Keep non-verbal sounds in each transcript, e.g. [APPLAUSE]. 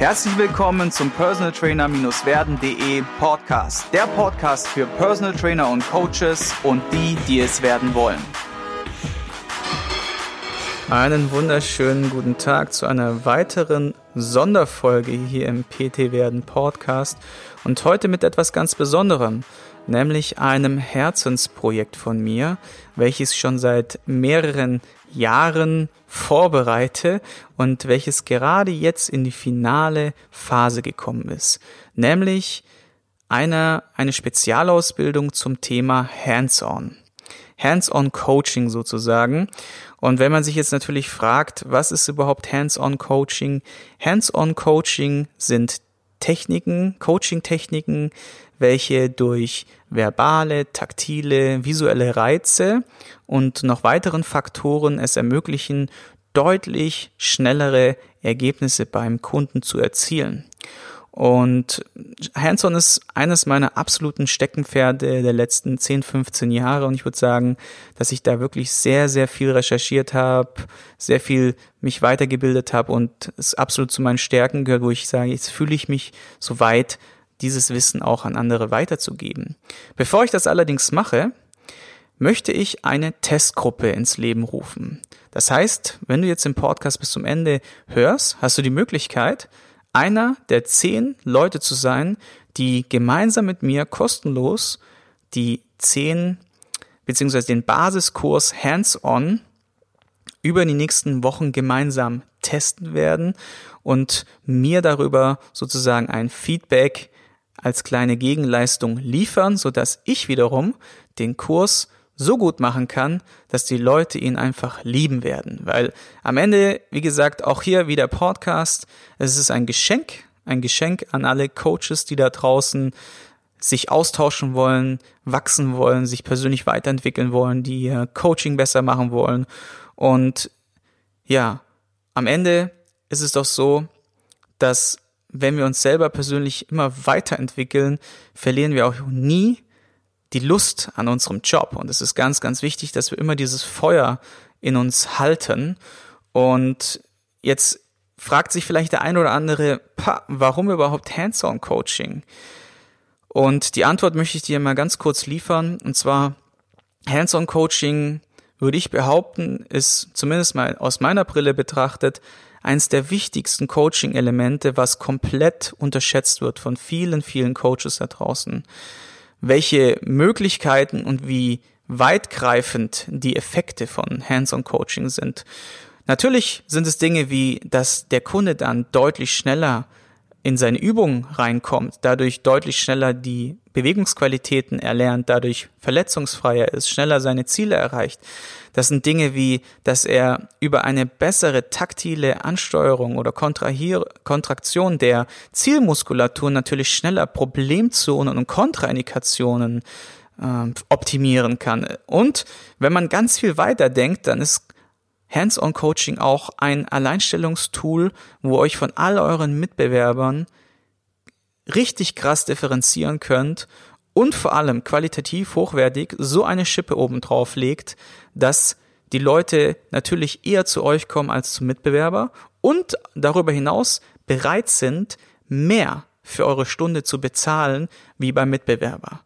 Herzlich willkommen zum Personal Trainer-werden.de Podcast. Der Podcast für Personal Trainer und Coaches und die, die es werden wollen. Einen wunderschönen guten Tag zu einer weiteren Sonderfolge hier im PT werden Podcast und heute mit etwas ganz Besonderem, nämlich einem Herzensprojekt von mir, welches schon seit mehreren Jahren vorbereite und welches gerade jetzt in die finale Phase gekommen ist, nämlich eine, eine Spezialausbildung zum Thema Hands-on. Hands-on Coaching sozusagen. Und wenn man sich jetzt natürlich fragt, was ist überhaupt Hands-on Coaching? Hands-on Coaching sind Techniken, Coaching-Techniken, welche durch verbale, taktile, visuelle Reize und noch weiteren Faktoren es ermöglichen, deutlich schnellere Ergebnisse beim Kunden zu erzielen. Und Hands-on ist eines meiner absoluten Steckenpferde der letzten 10, 15 Jahre. Und ich würde sagen, dass ich da wirklich sehr, sehr viel recherchiert habe, sehr viel mich weitergebildet habe und es absolut zu meinen Stärken gehört, wo ich sage, jetzt fühle ich mich so weit, dieses Wissen auch an andere weiterzugeben. Bevor ich das allerdings mache, möchte ich eine Testgruppe ins Leben rufen. Das heißt, wenn du jetzt den Podcast bis zum Ende hörst, hast du die Möglichkeit, einer der zehn Leute zu sein, die gemeinsam mit mir kostenlos die zehn beziehungsweise den Basiskurs Hands-on über die nächsten Wochen gemeinsam testen werden und mir darüber sozusagen ein Feedback als kleine Gegenleistung liefern, so dass ich wiederum den Kurs so gut machen kann, dass die Leute ihn einfach lieben werden. Weil am Ende, wie gesagt, auch hier wieder Podcast, es ist ein Geschenk, ein Geschenk an alle Coaches, die da draußen sich austauschen wollen, wachsen wollen, sich persönlich weiterentwickeln wollen, die Coaching besser machen wollen. Und ja, am Ende ist es doch so, dass wenn wir uns selber persönlich immer weiterentwickeln, verlieren wir auch nie die Lust an unserem Job. Und es ist ganz, ganz wichtig, dass wir immer dieses Feuer in uns halten. Und jetzt fragt sich vielleicht der ein oder andere, warum überhaupt Hands-on-Coaching? Und die Antwort möchte ich dir mal ganz kurz liefern. Und zwar, Hands-on-Coaching, würde ich behaupten, ist zumindest mal aus meiner Brille betrachtet, eins der wichtigsten Coaching-Elemente, was komplett unterschätzt wird von vielen, vielen Coaches da draußen welche Möglichkeiten und wie weitgreifend die Effekte von Hands-on-Coaching sind. Natürlich sind es Dinge wie, dass der Kunde dann deutlich schneller in seine Übung reinkommt, dadurch deutlich schneller die Bewegungsqualitäten erlernt, dadurch verletzungsfreier ist, schneller seine Ziele erreicht. Das sind Dinge wie, dass er über eine bessere taktile Ansteuerung oder Kontrahier Kontraktion der Zielmuskulatur natürlich schneller Problemzonen und Kontraindikationen äh, optimieren kann. Und wenn man ganz viel weiter denkt, dann ist Hands-on-Coaching auch ein Alleinstellungstool, wo euch von all euren Mitbewerbern richtig krass differenzieren könnt und vor allem qualitativ hochwertig so eine Schippe oben drauf legt, dass die Leute natürlich eher zu euch kommen als zum Mitbewerber und darüber hinaus bereit sind, mehr für eure Stunde zu bezahlen wie beim Mitbewerber.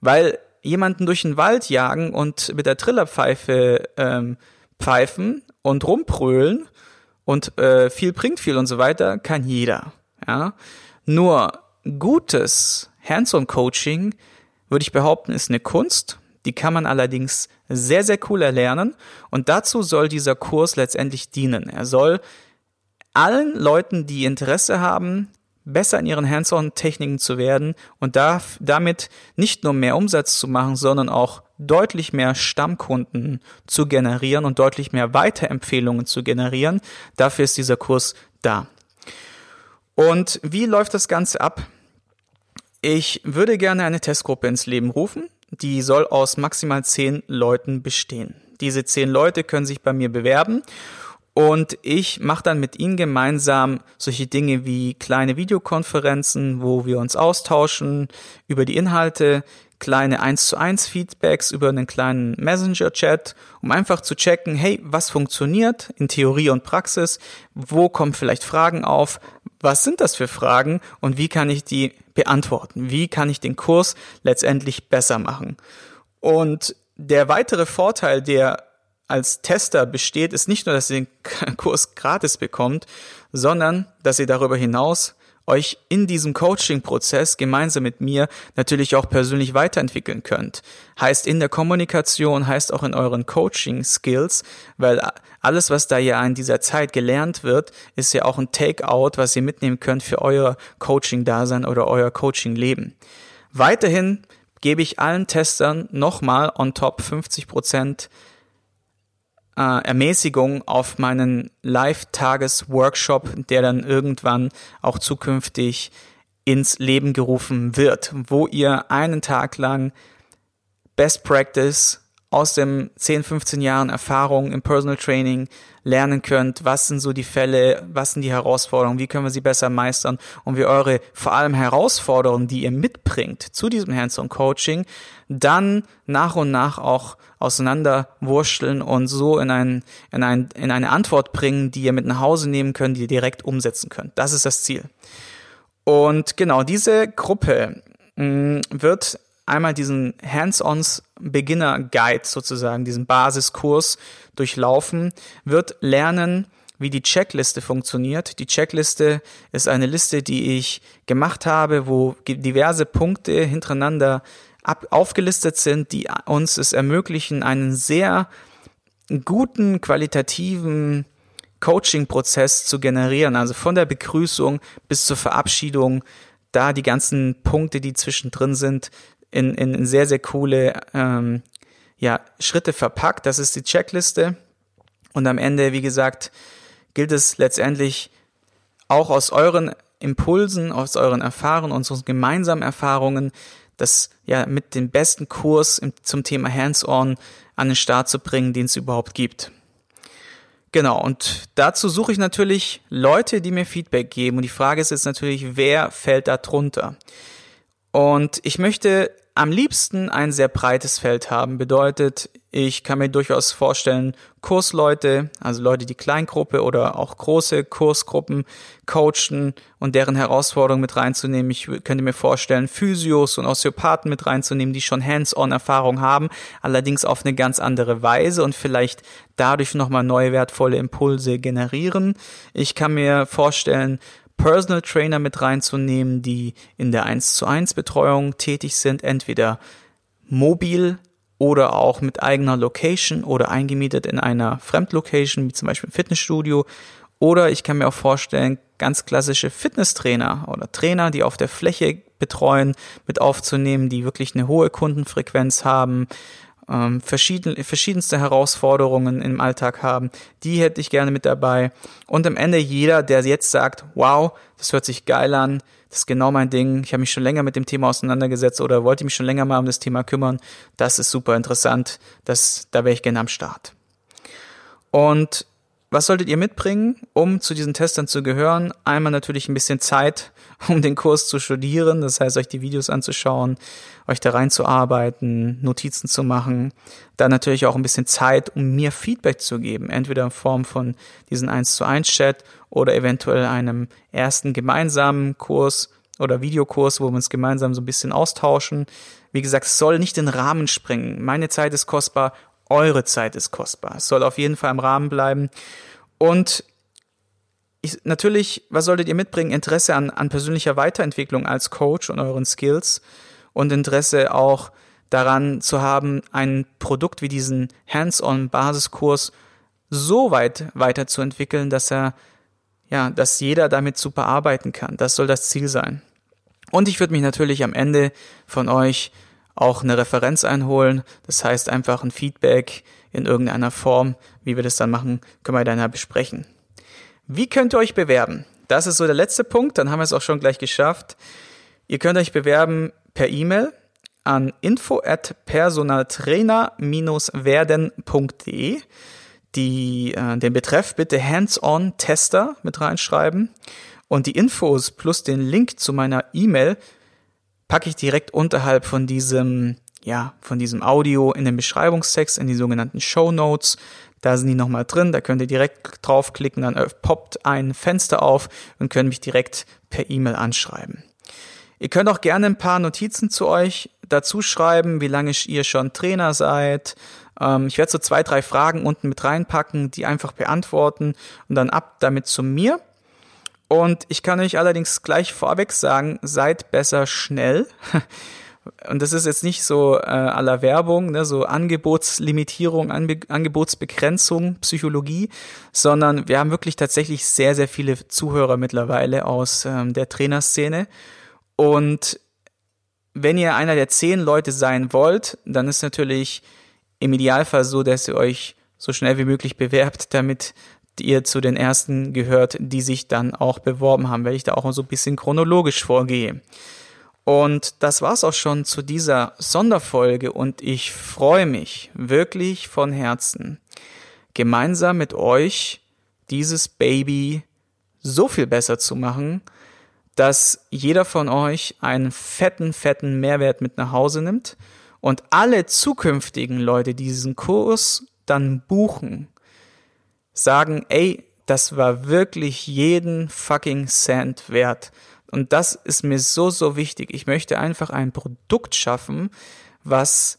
Weil jemanden durch den Wald jagen und mit der Trillerpfeife ähm, pfeifen und rumprölen und äh, viel bringt viel und so weiter, kann jeder. Ja? Nur gutes Hands-on-Coaching, würde ich behaupten, ist eine Kunst. Die kann man allerdings sehr, sehr cool erlernen. Und dazu soll dieser Kurs letztendlich dienen. Er soll allen Leuten, die Interesse haben, besser in ihren Hands-on-Techniken zu werden und da, damit nicht nur mehr Umsatz zu machen, sondern auch deutlich mehr Stammkunden zu generieren und deutlich mehr Weiterempfehlungen zu generieren. Dafür ist dieser Kurs da. Und wie läuft das Ganze ab? Ich würde gerne eine Testgruppe ins Leben rufen. Die soll aus maximal zehn Leuten bestehen. Diese zehn Leute können sich bei mir bewerben Und ich mache dann mit Ihnen gemeinsam solche Dinge wie kleine Videokonferenzen, wo wir uns austauschen über die Inhalte, kleine 1 zu 1 Feedbacks über einen kleinen Messenger-Chat, um einfach zu checken, hey, was funktioniert in Theorie und Praxis, wo kommen vielleicht Fragen auf, was sind das für Fragen? Und wie kann ich die beantworten, wie kann ich den Kurs letztendlich besser machen. Und der weitere Vorteil, der als Tester besteht, ist nicht nur, dass ihr den [LAUGHS] Kurs gratis bekommt, sondern dass ihr darüber hinaus euch in diesem Coaching-Prozess gemeinsam mit mir natürlich auch persönlich weiterentwickeln könnt. Heißt in der Kommunikation, heißt auch in euren Coaching-Skills, weil alles, was da ja in dieser Zeit gelernt wird, ist ja auch ein Take-out, was ihr mitnehmen könnt für euer Coaching-Dasein oder euer Coaching-Leben. Weiterhin gebe ich allen Testern nochmal on top 50 Prozent äh, Ermäßigung auf meinen Live-Tages-Workshop, der dann irgendwann auch zukünftig ins Leben gerufen wird, wo ihr einen Tag lang Best Practice aus dem 10, 15 Jahren Erfahrung im Personal Training lernen könnt, was sind so die Fälle, was sind die Herausforderungen, wie können wir sie besser meistern und wie eure vor allem Herausforderungen, die ihr mitbringt zu diesem Hands-on-Coaching, dann nach und nach auch auseinanderwurschteln und so in, ein, in, ein, in eine Antwort bringen, die ihr mit nach Hause nehmen könnt, die ihr direkt umsetzen könnt. Das ist das Ziel. Und genau diese Gruppe mm, wird einmal diesen Hands-ons Beginner Guide sozusagen, diesen Basiskurs durchlaufen, wird lernen, wie die Checkliste funktioniert. Die Checkliste ist eine Liste, die ich gemacht habe, wo diverse Punkte hintereinander ab, aufgelistet sind, die uns es ermöglichen, einen sehr guten, qualitativen Coaching-Prozess zu generieren. Also von der Begrüßung bis zur Verabschiedung, da die ganzen Punkte, die zwischendrin sind, in, in sehr, sehr coole ähm, ja, Schritte verpackt. Das ist die Checkliste. Und am Ende, wie gesagt, gilt es letztendlich auch aus euren Impulsen, aus euren Erfahrungen, unseren gemeinsamen Erfahrungen, das ja mit dem besten Kurs zum Thema Hands-on an den Start zu bringen, den es überhaupt gibt. Genau, und dazu suche ich natürlich Leute, die mir Feedback geben. Und die Frage ist jetzt natürlich, wer fällt da drunter? Und ich möchte am liebsten ein sehr breites Feld haben. Bedeutet, ich kann mir durchaus vorstellen, Kursleute, also Leute, die Kleingruppe oder auch große Kursgruppen coachen und deren Herausforderungen mit reinzunehmen. Ich könnte mir vorstellen, Physios und Osteopathen mit reinzunehmen, die schon Hands-on-Erfahrung haben, allerdings auf eine ganz andere Weise und vielleicht dadurch nochmal neue wertvolle Impulse generieren. Ich kann mir vorstellen, Personal Trainer mit reinzunehmen, die in der 1 zu 1 Betreuung tätig sind, entweder mobil oder auch mit eigener Location oder eingemietet in einer Fremdlocation, wie zum Beispiel ein Fitnessstudio. Oder ich kann mir auch vorstellen, ganz klassische Fitnesstrainer oder Trainer, die auf der Fläche betreuen, mit aufzunehmen, die wirklich eine hohe Kundenfrequenz haben, ähm, verschieden, verschiedenste Herausforderungen im Alltag haben, die hätte ich gerne mit dabei. Und am Ende jeder, der jetzt sagt, wow, das hört sich geil an, das ist genau mein Ding, ich habe mich schon länger mit dem Thema auseinandergesetzt oder wollte mich schon länger mal um das Thema kümmern, das ist super interessant, das, da wäre ich gerne am Start. Und was solltet ihr mitbringen, um zu diesen Testern zu gehören? Einmal natürlich ein bisschen Zeit, [LAUGHS] um den Kurs zu studieren, das heißt, euch die Videos anzuschauen, euch da reinzuarbeiten, Notizen zu machen. Dann natürlich auch ein bisschen Zeit, um mir Feedback zu geben, entweder in Form von diesen 1 zu 1 Chat oder eventuell einem ersten gemeinsamen Kurs oder Videokurs, wo wir uns gemeinsam so ein bisschen austauschen. Wie gesagt, es soll nicht den Rahmen sprengen. Meine Zeit ist kostbar, eure Zeit ist kostbar. Es soll auf jeden Fall im Rahmen bleiben. Und ich, natürlich, was solltet ihr mitbringen? Interesse an, an persönlicher Weiterentwicklung als Coach und euren Skills und Interesse auch daran zu haben, ein Produkt wie diesen Hands-on-Basiskurs so weit weiterzuentwickeln, dass er, ja, dass jeder damit super arbeiten kann. Das soll das Ziel sein. Und ich würde mich natürlich am Ende von euch auch eine Referenz einholen. Das heißt einfach ein Feedback in irgendeiner Form. Wie wir das dann machen, können wir dann ja besprechen. Wie könnt ihr euch bewerben? Das ist so der letzte Punkt, dann haben wir es auch schon gleich geschafft. Ihr könnt euch bewerben per E-Mail an info at personaltrainer-werden.de. die, äh, den Betreff bitte Hands-on-Tester mit reinschreiben. Und die Infos plus den Link zu meiner E-Mail packe ich direkt unterhalb von diesem, ja, von diesem Audio in den Beschreibungstext, in die sogenannten Show Notes. Da sind die nochmal drin, da könnt ihr direkt draufklicken, dann poppt ein Fenster auf und könnt mich direkt per E-Mail anschreiben. Ihr könnt auch gerne ein paar Notizen zu euch dazu schreiben, wie lange ihr schon Trainer seid. Ähm, ich werde so zwei, drei Fragen unten mit reinpacken, die einfach beantworten und dann ab damit zu mir. Und ich kann euch allerdings gleich vorweg sagen, seid besser schnell. [LAUGHS] Und das ist jetzt nicht so äh, aller Werbung, ne, so Angebotslimitierung, Anbe Angebotsbegrenzung, Psychologie, sondern wir haben wirklich tatsächlich sehr, sehr viele Zuhörer mittlerweile aus ähm, der Trainerszene. Und wenn ihr einer der zehn Leute sein wollt, dann ist natürlich im Idealfall so, dass ihr euch so schnell wie möglich bewerbt, damit ihr zu den ersten gehört, die sich dann auch beworben haben, weil ich da auch so ein bisschen chronologisch vorgehe. Und das war's auch schon zu dieser Sonderfolge und ich freue mich wirklich von Herzen, gemeinsam mit euch dieses Baby so viel besser zu machen, dass jeder von euch einen fetten, fetten Mehrwert mit nach Hause nimmt und alle zukünftigen Leute, die diesen Kurs dann buchen, sagen, ey, das war wirklich jeden fucking Cent wert. Und das ist mir so, so wichtig. Ich möchte einfach ein Produkt schaffen, was,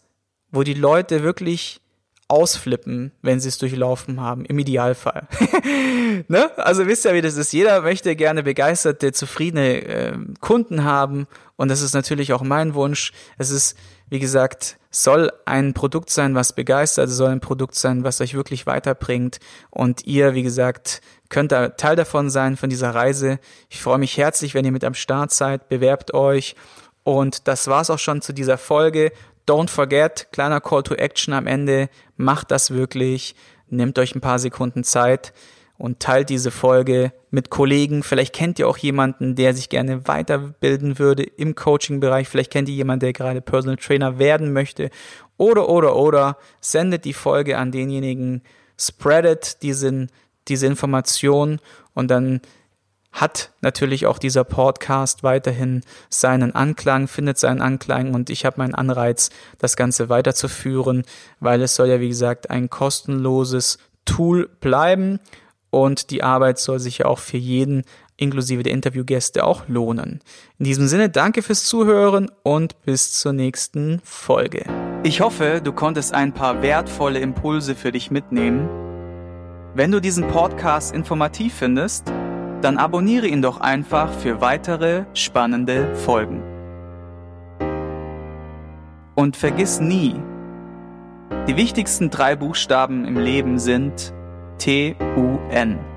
wo die Leute wirklich ausflippen, wenn sie es durchlaufen haben, im Idealfall. [LAUGHS] ne? Also wisst ihr, wie das ist. Jeder möchte gerne begeisterte, zufriedene äh, Kunden haben und das ist natürlich auch mein Wunsch. Es ist, wie gesagt, soll ein Produkt sein, was begeistert, soll ein Produkt sein, was euch wirklich weiterbringt. Und ihr, wie gesagt, könnt da Teil davon sein, von dieser Reise. Ich freue mich herzlich, wenn ihr mit am Start seid, bewerbt euch. Und das war's auch schon zu dieser Folge. Don't forget, kleiner Call to Action am Ende, macht das wirklich, nehmt euch ein paar Sekunden Zeit und teilt diese Folge mit Kollegen. Vielleicht kennt ihr auch jemanden, der sich gerne weiterbilden würde im Coaching-Bereich. Vielleicht kennt ihr jemanden, der gerade Personal Trainer werden möchte. Oder, oder, oder, sendet die Folge an denjenigen, spreadet diesen, diese Information und dann hat natürlich auch dieser Podcast weiterhin seinen Anklang, findet seinen Anklang und ich habe meinen Anreiz, das Ganze weiterzuführen, weil es soll ja, wie gesagt, ein kostenloses Tool bleiben und die Arbeit soll sich ja auch für jeden inklusive der Interviewgäste auch lohnen. In diesem Sinne, danke fürs Zuhören und bis zur nächsten Folge. Ich hoffe, du konntest ein paar wertvolle Impulse für dich mitnehmen. Wenn du diesen Podcast informativ findest, dann abonniere ihn doch einfach für weitere spannende Folgen. Und vergiss nie, die wichtigsten drei Buchstaben im Leben sind T-O-N.